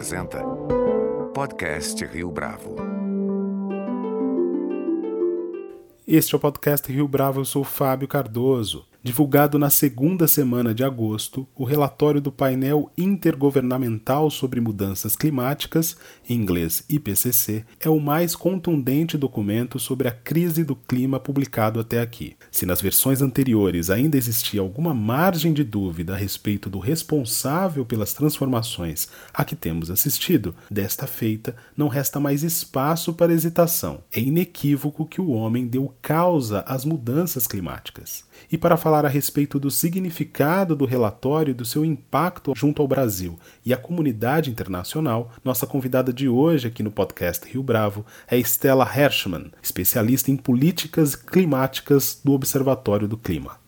apresenta Podcast Rio Bravo. Este é o podcast Rio Bravo, eu sou Fábio Cardoso divulgado na segunda semana de agosto, o relatório do painel intergovernamental sobre mudanças climáticas, em inglês IPCC, é o mais contundente documento sobre a crise do clima publicado até aqui. Se nas versões anteriores ainda existia alguma margem de dúvida a respeito do responsável pelas transformações a que temos assistido, desta feita não resta mais espaço para hesitação. É inequívoco que o homem deu causa às mudanças climáticas. E para falar a respeito do significado do relatório e do seu impacto junto ao Brasil e à comunidade internacional, nossa convidada de hoje aqui no podcast Rio Bravo é Stella Hershman, especialista em políticas climáticas do Observatório do Clima.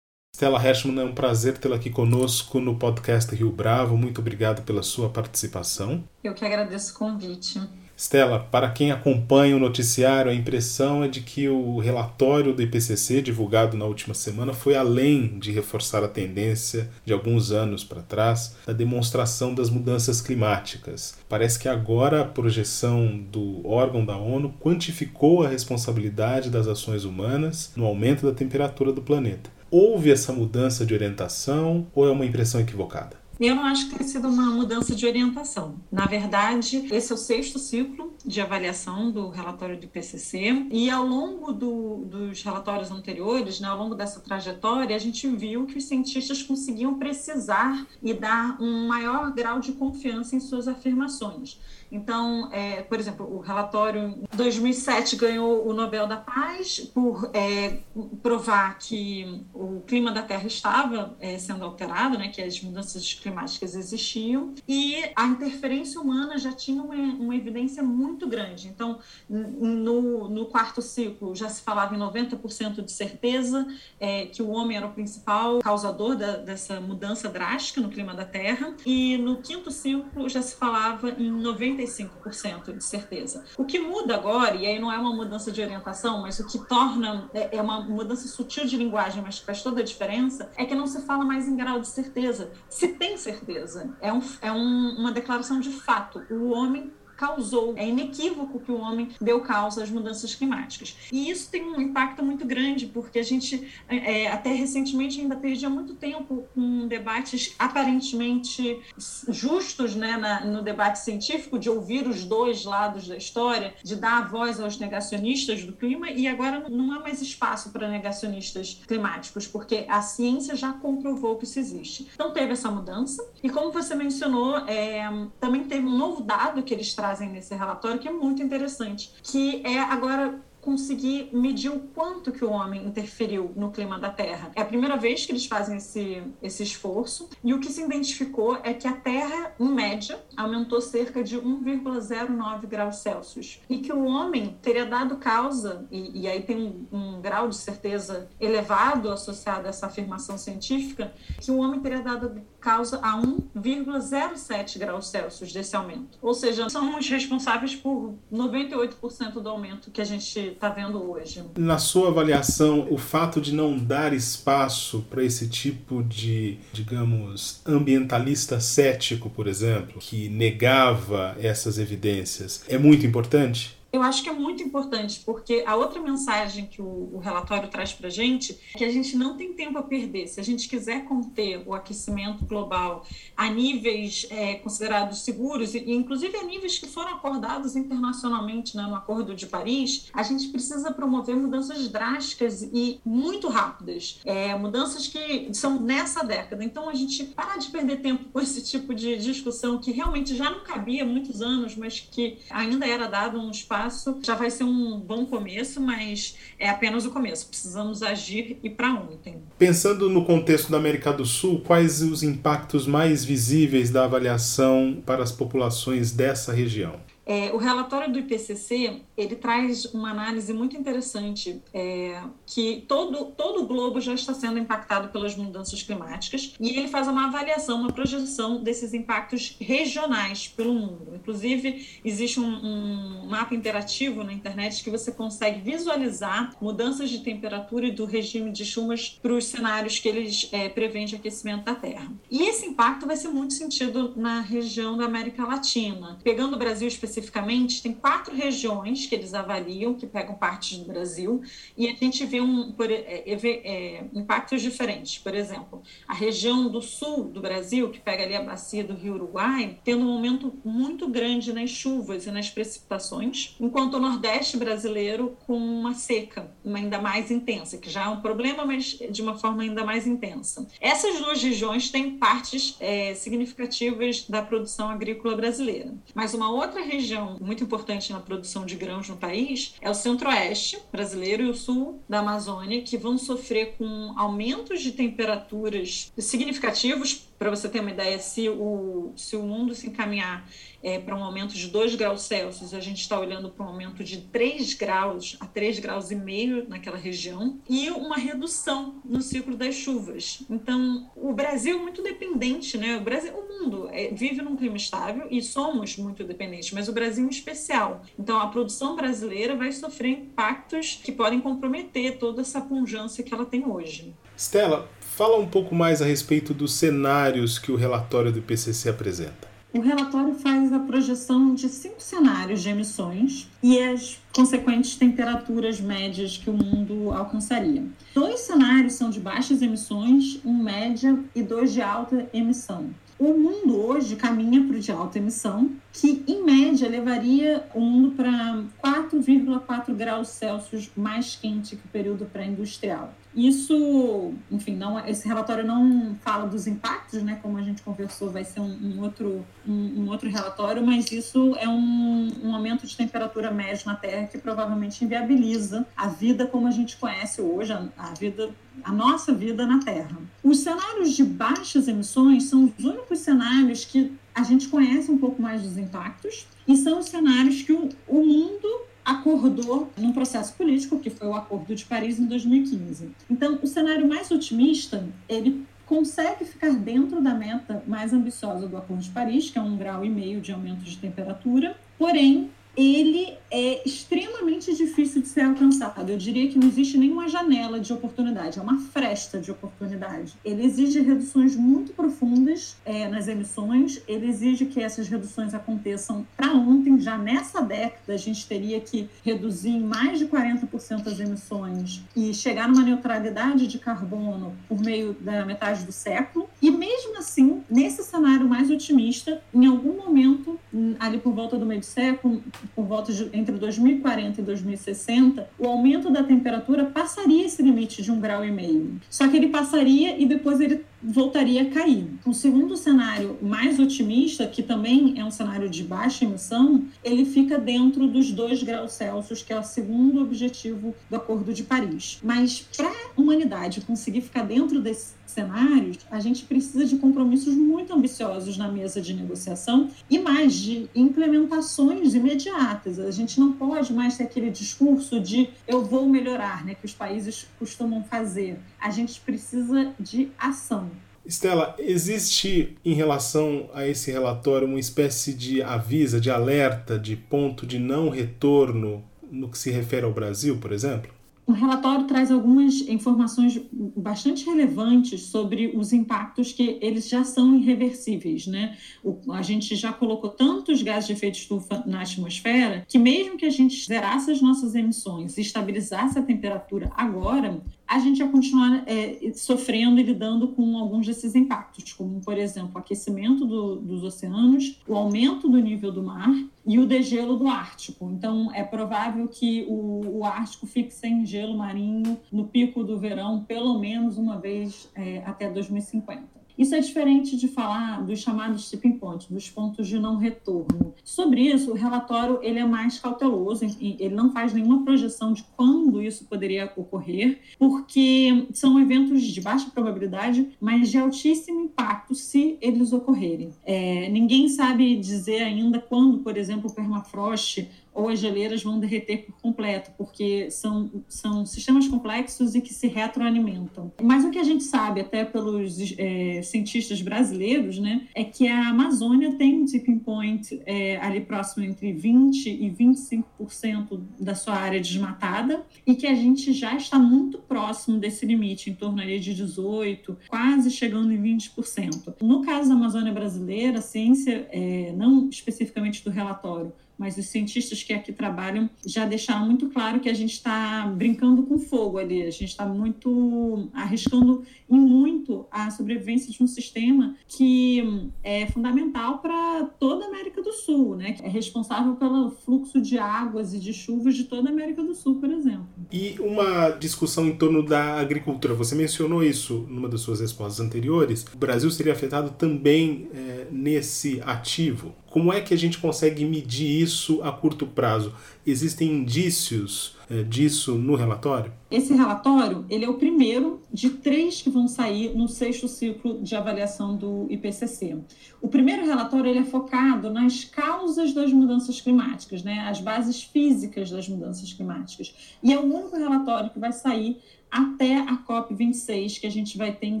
Stella Hershman, é um prazer tê-la aqui conosco no podcast Rio Bravo. Muito obrigado pela sua participação. Eu que agradeço o convite. Stella, para quem acompanha o noticiário, a impressão é de que o relatório do IPCC, divulgado na última semana, foi além de reforçar a tendência de alguns anos para trás da demonstração das mudanças climáticas. Parece que agora a projeção do órgão da ONU quantificou a responsabilidade das ações humanas no aumento da temperatura do planeta. Houve essa mudança de orientação ou é uma impressão equivocada? Eu não acho que tenha sido uma mudança de orientação. Na verdade, esse é o sexto ciclo de avaliação do relatório do IPCC e ao longo do, dos relatórios anteriores, né, ao longo dessa trajetória, a gente viu que os cientistas conseguiam precisar e dar um maior grau de confiança em suas afirmações. Então, é, por exemplo, o relatório 2007 ganhou o Nobel da Paz por é, provar que o clima da Terra estava é, sendo alterado, né, que as mudanças climáticas existiam, e a interferência humana já tinha uma, uma evidência muito grande. Então, no, no, quarto ciclo já se falava em 90% de certeza é, que o homem era o principal causador da, dessa mudança drástica no clima da Terra, e no quinto ciclo já se falava em 90 95% de certeza. O que muda agora, e aí não é uma mudança de orientação, mas o que torna, é, é uma mudança sutil de linguagem, mas que faz toda a diferença, é que não se fala mais em grau de certeza. Se tem certeza, é, um, é um, uma declaração de fato. O homem causou. É inequívoco que o homem deu causa às mudanças climáticas. E isso tem um impacto muito grande, porque a gente, é, até recentemente, ainda perdia muito tempo com debates aparentemente justos né, na, no debate científico, de ouvir os dois lados da história, de dar voz aos negacionistas do clima, e agora não há mais espaço para negacionistas climáticos, porque a ciência já comprovou que isso existe. Então teve essa mudança, e como você mencionou, é, também teve um novo dado que eles trazem trazem nesse relatório que é muito interessante, que é agora conseguir medir o quanto que o homem interferiu no clima da Terra. É a primeira vez que eles fazem esse, esse esforço e o que se identificou é que a Terra, em média, aumentou cerca de 1,09 graus Celsius e que o homem teria dado causa, e, e aí tem um, um grau de certeza elevado associado a essa afirmação científica, que o homem teria dado causa a 1,07 graus Celsius desse aumento. Ou seja, somos responsáveis por 98% do aumento que a gente está vendo hoje. Na sua avaliação, o fato de não dar espaço para esse tipo de, digamos, ambientalista cético, por exemplo, que negava essas evidências, é muito importante? Eu acho que é muito importante, porque a outra mensagem que o, o relatório traz para a gente é que a gente não tem tempo a perder. Se a gente quiser conter o aquecimento global a níveis é, considerados seguros, e inclusive a níveis que foram acordados internacionalmente né, no Acordo de Paris, a gente precisa promover mudanças drásticas e muito rápidas. É, mudanças que são nessa década. Então, a gente parar de perder tempo com esse tipo de discussão que realmente já não cabia há muitos anos, mas que ainda era dado um espaço já vai ser um bom começo, mas é apenas o começo. Precisamos agir e para ontem. Pensando no contexto da América do Sul, quais os impactos mais visíveis da avaliação para as populações dessa região? É, o relatório do IPCC ele traz uma análise muito interessante é, que todo, todo o globo já está sendo impactado pelas mudanças climáticas e ele faz uma avaliação, uma projeção desses impactos regionais pelo mundo. Inclusive, existe um, um mapa interativo na internet que você consegue visualizar mudanças de temperatura e do regime de chuvas para os cenários que eles é, prevêem de aquecimento da Terra. E esse impacto vai ser muito sentido na região da América Latina. Pegando o Brasil especificamente, especificamente, tem quatro regiões que eles avaliam, que pegam partes do Brasil, e a gente vê, um, por, é, é, é, impactos diferentes. Por exemplo, a região do sul do Brasil, que pega ali a bacia do Rio Uruguai, tendo um aumento muito grande nas chuvas e nas precipitações, enquanto o Nordeste brasileiro com uma seca uma ainda mais intensa, que já é um problema, mas de uma forma ainda mais intensa. Essas duas regiões têm partes é, significativas da produção agrícola brasileira. Mas uma outra região região muito importante na produção de grãos no país é o centro-oeste brasileiro e o sul da Amazônia, que vão sofrer com aumentos de temperaturas significativos. Para você ter uma ideia, se o, se o mundo se encaminhar é, para um aumento de 2 graus Celsius, a gente está olhando para um aumento de 3 graus a 3 graus e meio naquela região e uma redução no ciclo das chuvas. Então, o Brasil é muito dependente, né? O Brasil, mundo é, vive num clima estável e somos muito dependentes, mas o Brasil em especial. Então, a produção brasileira vai sofrer impactos que podem comprometer toda essa pujança que ela tem hoje. Stella, fala um pouco mais a respeito dos cenários que o relatório do IPCC apresenta. O relatório faz a projeção de cinco cenários de emissões e as consequentes temperaturas médias que o mundo alcançaria. Dois cenários são de baixas emissões, um média e dois de alta emissão. O mundo hoje caminha para o de alta emissão, que em média levaria o mundo para 4,4 graus Celsius mais quente que o período pré-industrial. Isso, enfim, não, esse relatório não fala dos impactos, né? Como a gente conversou, vai ser um, um outro, um, um, outro relatório, mas isso é um, um aumento de temperatura média na Terra que provavelmente inviabiliza a vida como a gente conhece hoje, a, a vida, a nossa vida na Terra. Os cenários de baixas emissões são os únicos cenários que a gente conhece um pouco mais dos impactos e são os cenários que o, o mundo acordou num processo político, que foi o Acordo de Paris em 2015. Então, o cenário mais otimista, ele consegue ficar dentro da meta mais ambiciosa do Acordo de Paris, que é um grau e meio de aumento de temperatura, porém ele é extremamente difícil de ser alcançado. Eu diria que não existe nenhuma janela de oportunidade, é uma fresta de oportunidade. Ele exige reduções muito profundas é, nas emissões, ele exige que essas reduções aconteçam para ontem, já nessa década, a gente teria que reduzir em mais de 40% as emissões e chegar numa neutralidade de carbono por meio da metade do século. E mesmo assim, nesse cenário mais otimista, em algum momento, ali por volta do meio do século, por volta de entre 2040 e 2060, o aumento da temperatura passaria esse limite de um grau e meio. Só que ele passaria e depois ele voltaria a cair. O segundo cenário mais otimista, que também é um cenário de baixa emissão, ele fica dentro dos 2 graus Celsius, que é o segundo objetivo do Acordo de Paris. Mas para humanidade conseguir ficar dentro desses cenários, a gente precisa de compromissos muito ambiciosos na mesa de negociação e mais de implementações imediatas. A gente não pode mais ter aquele discurso de eu vou melhorar, né, que os países costumam fazer. A gente precisa de ação. Estela, existe em relação a esse relatório uma espécie de avisa, de alerta, de ponto de não retorno no que se refere ao Brasil, por exemplo? O relatório traz algumas informações bastante relevantes sobre os impactos que eles já são irreversíveis, né? O, a gente já colocou tantos gases de efeito estufa na atmosfera que mesmo que a gente zerasse as nossas emissões e estabilizasse a temperatura agora, a gente ia continuar é, sofrendo e lidando com alguns desses impactos, como, por exemplo, o aquecimento do, dos oceanos, o aumento do nível do mar e o degelo do Ártico. Então, é provável que o, o Ártico fique sem gelo marinho no pico do verão, pelo menos uma vez é, até 2050. Isso é diferente de falar dos chamados tipping points, dos pontos de não retorno. Sobre isso, o relatório ele é mais cauteloso, ele não faz nenhuma projeção de quando isso poderia ocorrer, porque são eventos de baixa probabilidade, mas de altíssimo impacto se eles ocorrerem. É, ninguém sabe dizer ainda quando, por exemplo, o permafrost ou as geleiras vão derreter por completo, porque são, são sistemas complexos e que se retroalimentam. Mas o que a gente sabe, até pelos é, cientistas brasileiros, né, é que a Amazônia tem um tipping point é, ali próximo entre 20% e 25% da sua área desmatada e que a gente já está muito próximo desse limite, em torno ali de 18%, quase chegando em 20%. No caso da Amazônia brasileira, a ciência, é, não especificamente do relatório, mas os cientistas que aqui trabalham já deixaram muito claro que a gente está brincando com fogo ali, a gente está muito arriscando em muito a sobrevivência de um sistema que é fundamental para toda a América do Sul, né? É responsável pelo fluxo de águas e de chuvas de toda a América do Sul, por exemplo. E uma discussão em torno da agricultura. Você mencionou isso numa das suas respostas anteriores. O Brasil seria afetado também é, nesse ativo. Como é que a gente consegue medir isso a curto prazo? Existem indícios é, disso no relatório? Esse relatório ele é o primeiro de três que vão sair no sexto ciclo de avaliação do IPCC. O primeiro relatório ele é focado nas causas das mudanças climáticas, né, as bases físicas das mudanças climáticas. E é o único relatório que vai sair até a COP26, que a gente vai ter em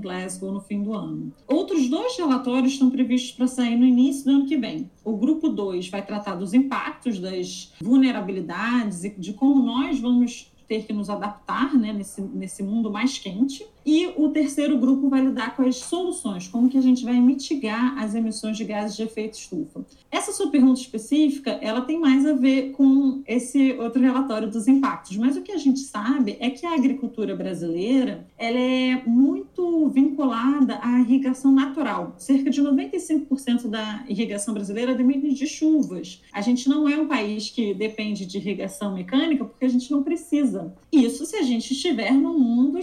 Glasgow no fim do ano. Outros dois relatórios estão previstos para sair no início do ano que vem. O grupo 2 vai tratar dos impactos das vulnerabilidades e de como nós vamos ter que nos adaptar né, nesse, nesse mundo mais quente. E o terceiro grupo vai lidar com as soluções, como que a gente vai mitigar as emissões de gases de efeito estufa. Essa sua pergunta específica, ela tem mais a ver com esse outro relatório dos impactos, mas o que a gente sabe é que a agricultura brasileira, ela é muito vinculada à irrigação natural. Cerca de 95% da irrigação brasileira depende de chuvas. A gente não é um país que depende de irrigação mecânica porque a gente não precisa. Isso se a gente estiver num mundo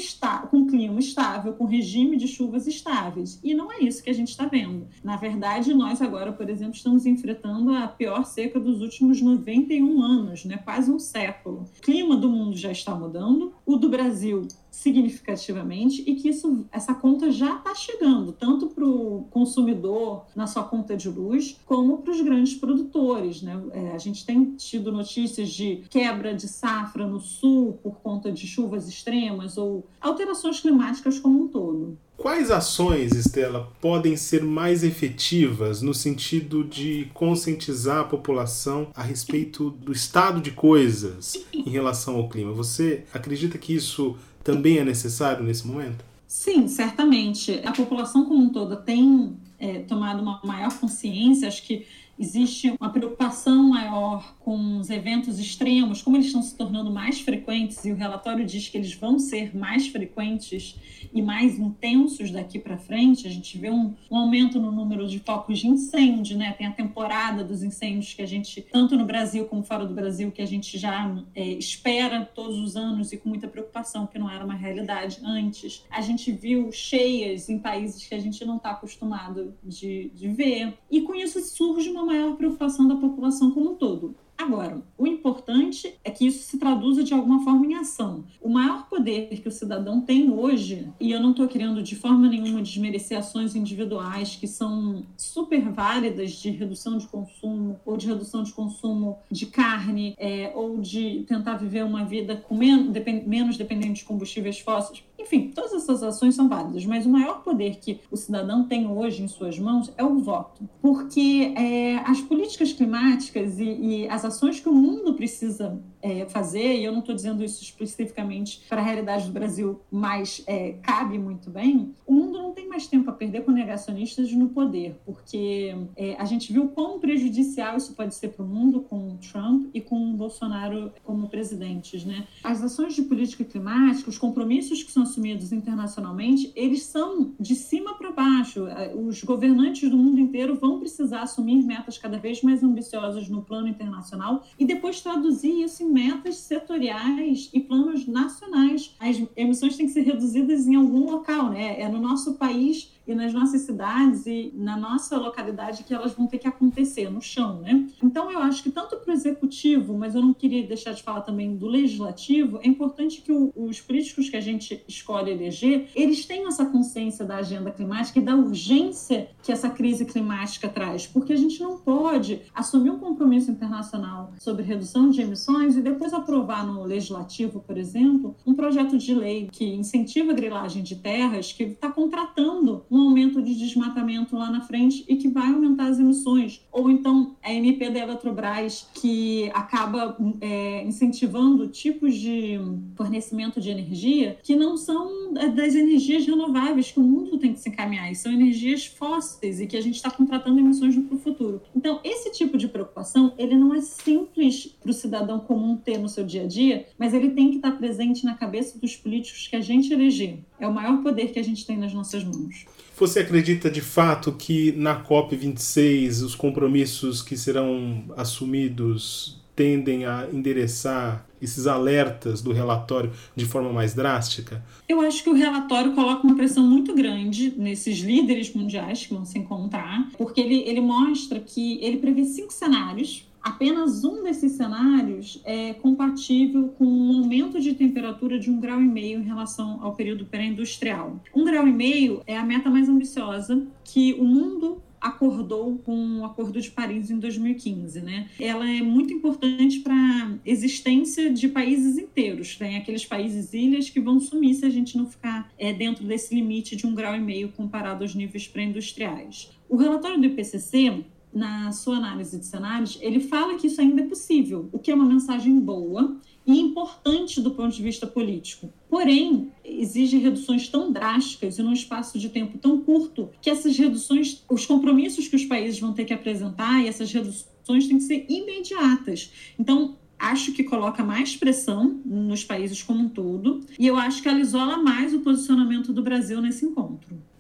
com clima estável, com regime de chuvas estáveis. E não é isso que a gente está vendo. Na verdade, nós agora, por exemplo, estamos enfrentando a pior seca dos últimos 91 anos, né? quase um século. O clima do mundo já está mudando, o do Brasil significativamente e que isso, essa conta já está chegando, tanto para o consumidor na sua conta de luz, como para os grandes produtores. Né? É, a gente tem tido notícias de quebra de safra no sul por conta de chuvas extremas ou alterações climáticas como um todo. Quais ações, Estela, podem ser mais efetivas no sentido de conscientizar a população a respeito do estado de coisas em relação ao clima? Você acredita que isso também é necessário nesse momento? Sim, certamente. A população como um todo tem é, tomado uma maior consciência. Acho que existe uma preocupação maior com os eventos extremos, como eles estão se tornando mais frequentes, e o relatório diz que eles vão ser mais frequentes e mais intensos daqui para frente. A gente vê um, um, aumento no número de focos de incêndio, né? Tem a temporada dos incêndios que a gente, tanto no Brasil como fora do Brasil, que a gente já é, espera todos os anos e com muita preocupação, que não era uma realidade antes. A gente viu cheias em países que a gente não está acostumado de, de ver. E com isso surge uma maior preocupação da população como um todo. Agora, o importante é que isso se traduza de alguma forma em ação. O maior poder que o cidadão tem hoje, e eu não estou querendo de forma nenhuma desmerecer ações individuais que são super válidas de redução de consumo, ou de redução de consumo de carne, é, ou de tentar viver uma vida com depend, menos dependente de combustíveis fósseis. Enfim, todas essas ações são válidas, mas o maior poder que o cidadão tem hoje em suas mãos é o voto. Porque é, as políticas climáticas e, e as ações que o mundo precisa é, fazer, e eu não estou dizendo isso especificamente para a realidade do Brasil, mas é, cabe muito bem, o mundo não tem mais tempo a perder com negacionistas no poder, porque é, a gente viu quão prejudicial isso pode ser para o mundo com Trump e com Bolsonaro como presidentes. Né? As ações de política climática, os compromissos que são assumidos internacionalmente, eles são de cima para baixo. Os governantes do mundo inteiro vão precisar assumir metas cada vez mais ambiciosas no plano internacional e depois traduzir isso em metas setoriais e planos nacionais. As emissões têm que ser reduzidas em algum local, né? É no nosso país e nas nossas cidades e na nossa localidade que elas vão ter que acontecer no chão, né? Então eu acho que tanto para o executivo, mas eu não queria deixar de falar também do legislativo, é importante que o, os políticos que a gente escolhe eleger, eles tenham essa consciência da agenda climática e da urgência que essa crise climática traz, porque a gente não pode assumir um compromisso internacional sobre redução de emissões e depois aprovar no legislativo, por exemplo, um projeto de lei que incentiva a grilagem de terras que está contratando um aumento de desmatamento lá na frente e que vai aumentar as emissões. Ou então a MP da Eletrobras, que acaba é, incentivando tipos de fornecimento de energia que não são das energias renováveis que o mundo tem que se encaminhar, e são energias fósseis e que a gente está contratando emissões para o futuro. Então, esse tipo de preocupação, ele não é simples para o cidadão comum ter no seu dia a dia, mas ele tem que estar presente na cabeça dos políticos que a gente eleger. É o maior poder que a gente tem nas nossas mãos. Você acredita de fato que na COP26 os compromissos que serão assumidos tendem a endereçar esses alertas do relatório de forma mais drástica? Eu acho que o relatório coloca uma pressão muito grande nesses líderes mundiais que vão se encontrar, porque ele, ele mostra que ele prevê cinco cenários apenas um desses cenários é compatível com um aumento de temperatura de um grau e meio em relação ao período pré-industrial. Um grau e meio é a meta mais ambiciosa que o mundo acordou com o Acordo de Paris em 2015, né? Ela é muito importante para a existência de países inteiros. Tem aqueles países ilhas que vão sumir se a gente não ficar é, dentro desse limite de um grau e meio comparado aos níveis pré-industriais. O relatório do IPCC na sua análise de cenários, ele fala que isso ainda é possível, o que é uma mensagem boa e importante do ponto de vista político. Porém, exige reduções tão drásticas e num espaço de tempo tão curto que essas reduções, os compromissos que os países vão ter que apresentar e essas reduções têm que ser imediatas. Então, acho que coloca mais pressão nos países como um todo e eu acho que ela isola mais o posicionamento do Brasil nesse encontro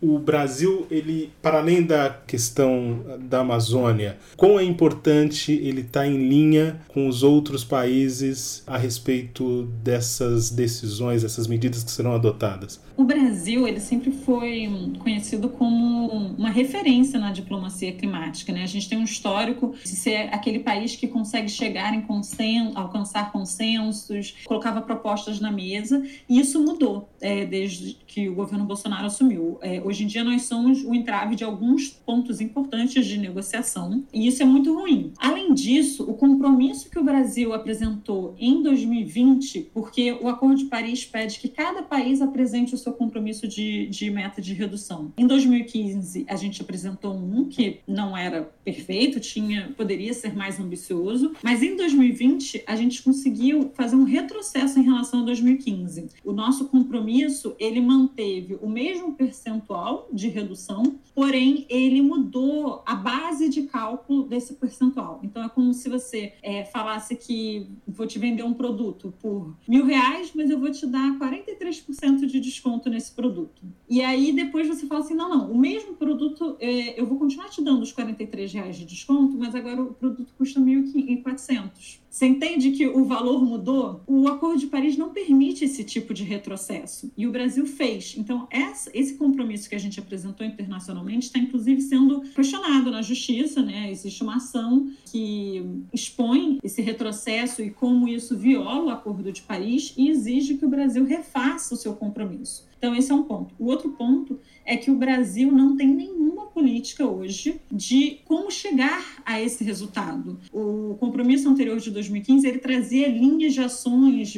o Brasil, ele, para além da questão da Amazônia, quão é importante ele estar tá em linha com os outros países a respeito dessas decisões, dessas medidas que serão adotadas? O Brasil, ele sempre foi conhecido como uma referência na diplomacia climática, né? A gente tem um histórico de ser aquele país que consegue chegar em consenso, alcançar consensos, colocava propostas na mesa, e isso mudou é, desde que o governo Bolsonaro assumiu. É, Hoje em dia, nós somos o entrave de alguns pontos importantes de negociação, e isso é muito ruim. Além disso, o compromisso que o Brasil apresentou em 2020, porque o Acordo de Paris pede que cada país apresente o seu compromisso de, de meta de redução. Em 2015, a gente apresentou um que não era perfeito, tinha poderia ser mais ambicioso, mas em 2020 a gente conseguiu fazer um retrocesso em relação a 2015. O nosso compromisso ele manteve o mesmo percentual percentual de redução, porém ele mudou a base de cálculo desse percentual. Então é como se você é, falasse que vou te vender um produto por mil reais, mas eu vou te dar 43% de desconto nesse produto. E aí depois você fala assim, não, não, o mesmo produto é, eu vou continuar te dando os 43 reais de desconto, mas agora o produto custa 1.400. Você entende que o valor mudou? O Acordo de Paris não permite esse tipo de retrocesso. E o Brasil fez. Então, esse compromisso que a gente apresentou internacionalmente está, inclusive, sendo questionado na justiça. Né? Existe uma ação que expõe esse retrocesso e como isso viola o Acordo de Paris e exige que o Brasil refaça o seu compromisso. Então, esse é um ponto. O outro ponto é que o Brasil não tem nenhuma política hoje de como chegar a esse resultado. O compromisso anterior de 2015 ele trazia linhas de ações,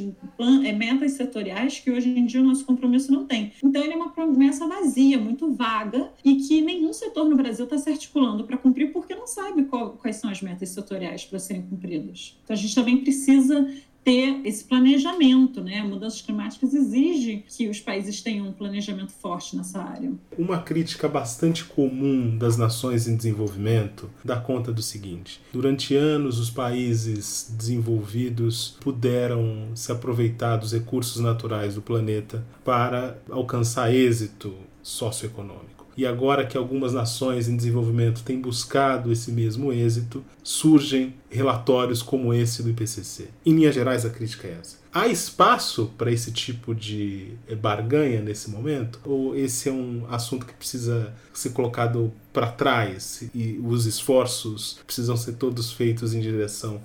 é, metas setoriais que hoje em dia o nosso compromisso não tem. Então ele é uma promessa vazia, muito vaga e que nenhum setor no Brasil está se articulando para cumprir porque não sabe qual, quais são as metas setoriais para serem cumpridas. Então a gente também precisa ter esse planejamento, né? Mudanças climáticas exigem que os países tenham um planejamento forte nessa área. Uma crítica bastante comum das nações em desenvolvimento dá conta do seguinte: durante anos os países desenvolvidos puderam se aproveitar dos recursos naturais do planeta para alcançar êxito socioeconômico. E agora que algumas nações em desenvolvimento têm buscado esse mesmo êxito, surgem relatórios como esse do IPCC. Em linhas gerais, a crítica é essa. Há espaço para esse tipo de barganha nesse momento? Ou esse é um assunto que precisa ser colocado para trás e os esforços precisam ser todos feitos em direção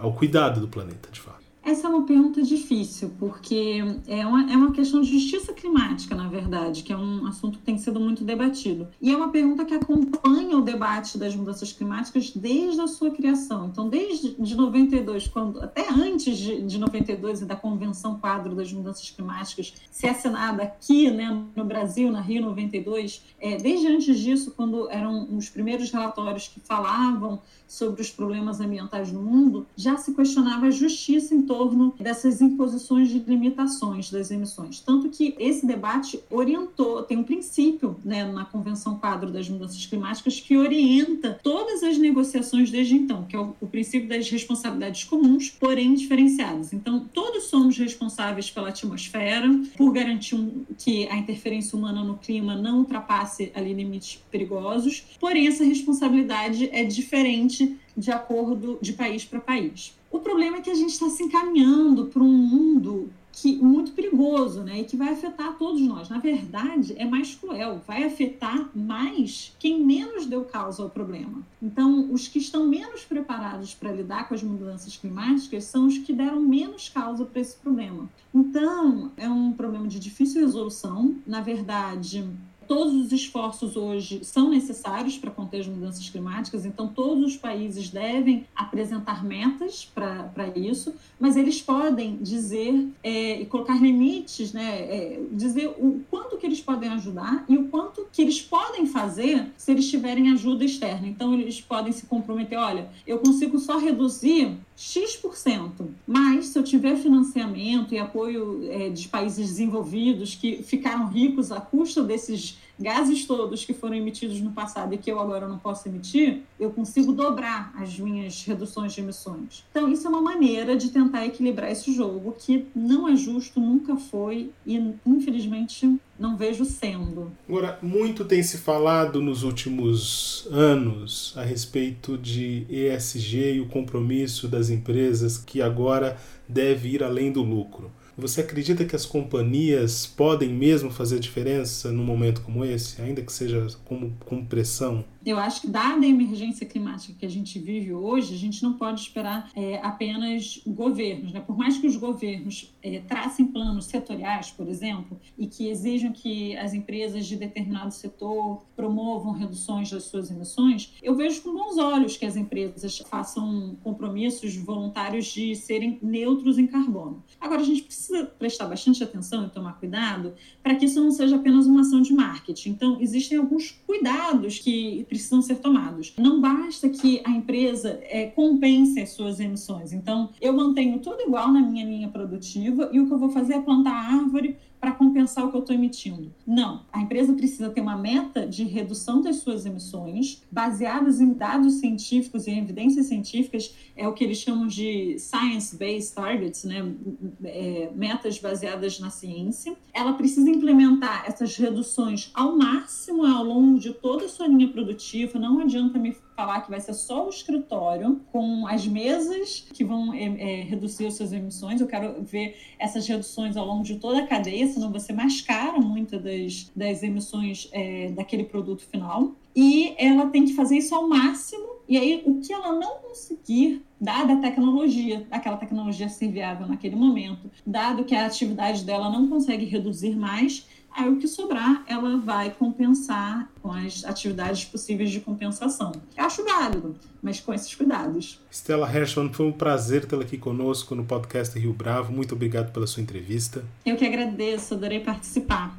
ao cuidado do planeta, de fato? Essa é uma pergunta difícil, porque é uma, é uma questão de justiça climática, na verdade, que é um assunto que tem sido muito debatido. E é uma pergunta que acompanha o debate das mudanças climáticas desde a sua criação. Então, desde de 92, quando, até antes de, de 92 e da Convenção Quadro das Mudanças Climáticas ser assinada aqui né, no Brasil, na Rio 92, é, desde antes disso, quando eram os primeiros relatórios que falavam sobre os problemas ambientais no mundo, já se questionava a justiça em torno dessas imposições de limitações das emissões. Tanto que esse debate orientou, tem um princípio né, na Convenção Quadro das Mudanças Climáticas que orienta todas as negociações desde então, que é o, o princípio das responsabilidades comuns, porém diferenciadas. Então, todos somos responsáveis pela atmosfera, por garantir um, que a interferência humana no clima não ultrapasse ali limites perigosos, porém essa responsabilidade é diferente de acordo de país para país. O problema é que a gente está se encaminhando para um mundo que muito perigoso, né? E que vai afetar todos nós. Na verdade, é mais cruel, vai afetar mais quem menos deu causa ao problema. Então, os que estão menos preparados para lidar com as mudanças climáticas são os que deram menos causa para esse problema. Então, é um problema de difícil resolução. Na verdade, Todos os esforços hoje são necessários para conter as mudanças climáticas, então todos os países devem apresentar metas para isso, mas eles podem dizer é, e colocar limites, né, é, dizer o quanto que eles podem ajudar e o quanto que eles podem fazer se eles tiverem ajuda externa. Então eles podem se comprometer, olha, eu consigo só reduzir X%, mas se eu tiver financiamento e apoio é, de países desenvolvidos que ficaram ricos à custa desses gases todos que foram emitidos no passado e que eu agora não posso emitir, eu consigo dobrar as minhas reduções de emissões. Então, isso é uma maneira de tentar equilibrar esse jogo que não é justo, nunca foi e, infelizmente, não vejo sendo. Agora, muito tem se falado nos últimos anos a respeito de ESG e o compromisso das empresas que agora deve ir além do lucro. Você acredita que as companhias podem mesmo fazer diferença num momento como esse, ainda que seja como, com pressão? Eu acho que, dada a emergência climática que a gente vive hoje, a gente não pode esperar é, apenas governos. Né? Por mais que os governos é, tracem planos setoriais, por exemplo, e que exijam que as empresas de determinado setor promovam reduções das suas emissões, eu vejo com bons olhos que as empresas façam compromissos voluntários de serem neutros em carbono. Agora, a gente precisa prestar bastante atenção e tomar cuidado para que isso não seja apenas uma ação de marketing. Então, existem alguns cuidados que precisam ser tomados. Não basta que a empresa é, compense as suas emissões. Então, eu mantenho tudo igual na minha linha produtiva e o que eu vou fazer é plantar árvore para compensar o que eu estou emitindo. Não, a empresa precisa ter uma meta de redução das suas emissões baseadas em dados científicos e evidências científicas, é o que eles chamam de science-based targets, né? É, metas baseadas na ciência. Ela precisa implementar essas reduções ao máximo ao longo de toda a sua linha produtiva. Não adianta me falar que vai ser só o escritório com as mesas que vão é, é, reduzir as suas emissões. Eu quero ver essas reduções ao longo de toda a cadeia, senão você mascara muitas das, das emissões é, daquele produto final. E ela tem que fazer isso ao máximo. E aí, o que ela não conseguir, dada a tecnologia, aquela tecnologia ser viável naquele momento, dado que a atividade dela não consegue reduzir mais, Aí o que sobrar, ela vai compensar com as atividades possíveis de compensação. Eu acho válido, mas com esses cuidados. Stella Hershman, foi um prazer tê-la aqui conosco no podcast Rio Bravo. Muito obrigado pela sua entrevista. Eu que agradeço, adorei participar.